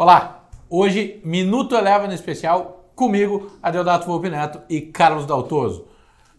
Olá, hoje Minuto Eleva no especial comigo, Adeodato Volpe Neto e Carlos Daltoso.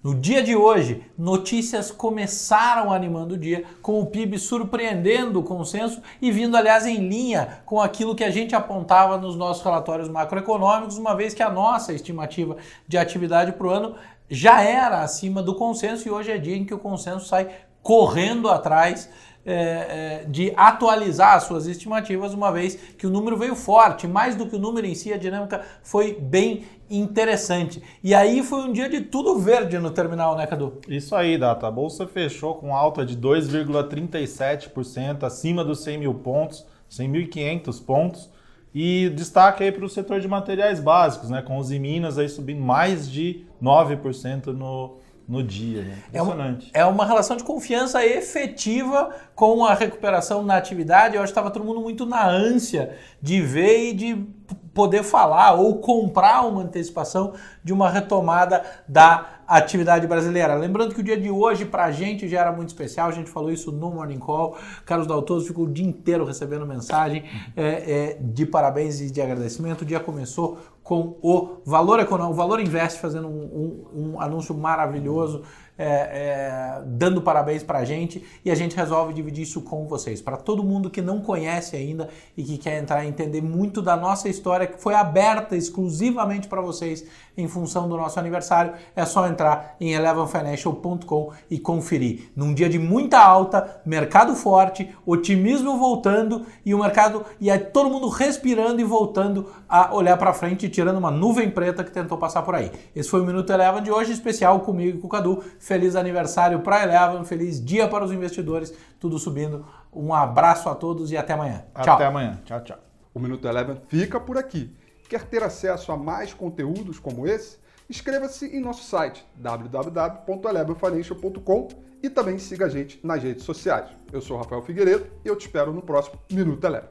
No dia de hoje, notícias começaram animando o dia, com o PIB surpreendendo o consenso e vindo, aliás, em linha com aquilo que a gente apontava nos nossos relatórios macroeconômicos, uma vez que a nossa estimativa de atividade para o ano já era acima do consenso e hoje é dia em que o consenso sai correndo atrás é, é, de atualizar as suas estimativas, uma vez que o número veio forte, mais do que o número em si, a dinâmica foi bem interessante. E aí foi um dia de tudo verde no terminal, né, Cadu? Isso aí, Data. A bolsa fechou com alta de 2,37%, acima dos 100 mil pontos, 100.500 pontos. E destaque aí para o setor de materiais básicos, né? Com os Minas aí subindo mais de 9% no, no dia. Né? Impressionante. É uma, é uma relação de confiança efetiva com a recuperação na atividade. Eu acho que estava todo mundo muito na ânsia de ver e de poder falar ou comprar uma antecipação de uma retomada da atividade brasileira. Lembrando que o dia de hoje para a gente já era muito especial, a gente falou isso no Morning Call. Carlos Daltoso ficou o dia inteiro recebendo mensagem é, é, de parabéns e de agradecimento. O dia começou com o Valor Econômico, o Valor Invest fazendo um, um, um anúncio maravilhoso é, é, dando parabéns para a gente e a gente resolve dividir isso com vocês. Para todo mundo que não conhece ainda e que quer entrar e entender muito da nossa história, que foi aberta exclusivamente para vocês em função do nosso aniversário, é só entrar em elevenfinancial.com e conferir. Num dia de muita alta, mercado forte, otimismo voltando e o mercado e aí todo mundo respirando e voltando a olhar para frente, tirando uma nuvem preta que tentou passar por aí. Esse foi o Minuto Eleven de hoje, especial comigo e com o Cadu. Feliz aniversário para Eleven, feliz dia para os investidores, tudo subindo. Um abraço a todos e até amanhã. Tchau. Até amanhã. Tchau, tchau. O Minuto Eleven fica por aqui. Quer ter acesso a mais conteúdos como esse? Inscreva-se em nosso site www.elevenfinancial.com e também siga a gente nas redes sociais. Eu sou Rafael Figueiredo e eu te espero no próximo Minuto Eleven.